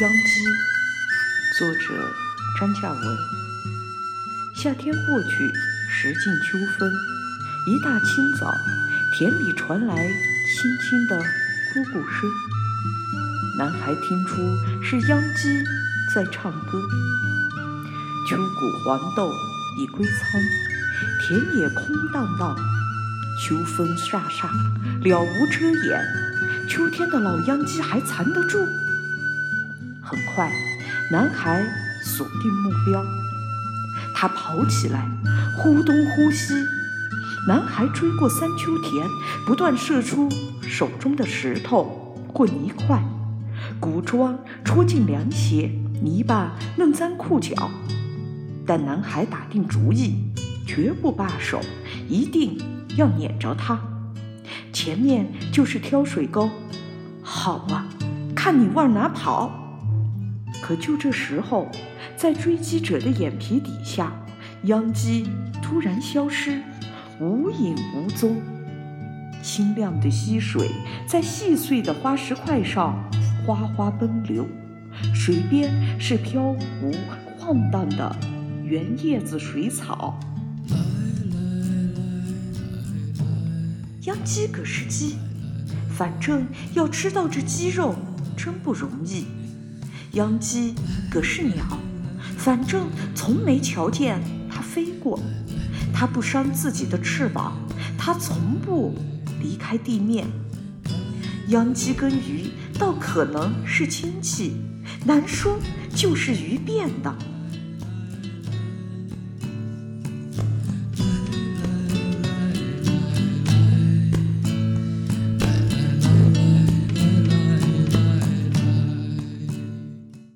秧鸡，作者张嘉文。夏天过去，时近秋分。一大清早，田里传来轻轻的咕咕声。男孩听出是秧鸡在唱歌。秋谷黄豆已归仓，田野空荡荡，秋风飒飒，了无遮掩。秋天的老秧鸡还藏得住？很快，男孩锁定目标，他跑起来，忽东忽西。男孩追过三秋田，不断射出手中的石头或泥块，谷桩戳进凉鞋，泥巴弄脏裤脚。但男孩打定主意，绝不罢手，一定要撵着他。前面就是挑水沟，好啊，看你往哪跑！可就这时候，在追击者的眼皮底下，秧鸡突然消失，无影无踪。清亮的溪水在细碎的花石块上哗哗奔流，水边是飘浮晃荡的圆叶子水草。秧鸡可是鸡，反正要吃到这鸡肉，真不容易。秧鸡可是鸟，反正从没瞧见它飞过。它不伤自己的翅膀，它从不离开地面。秧鸡跟鱼倒可能是亲戚，难说就是鱼变的。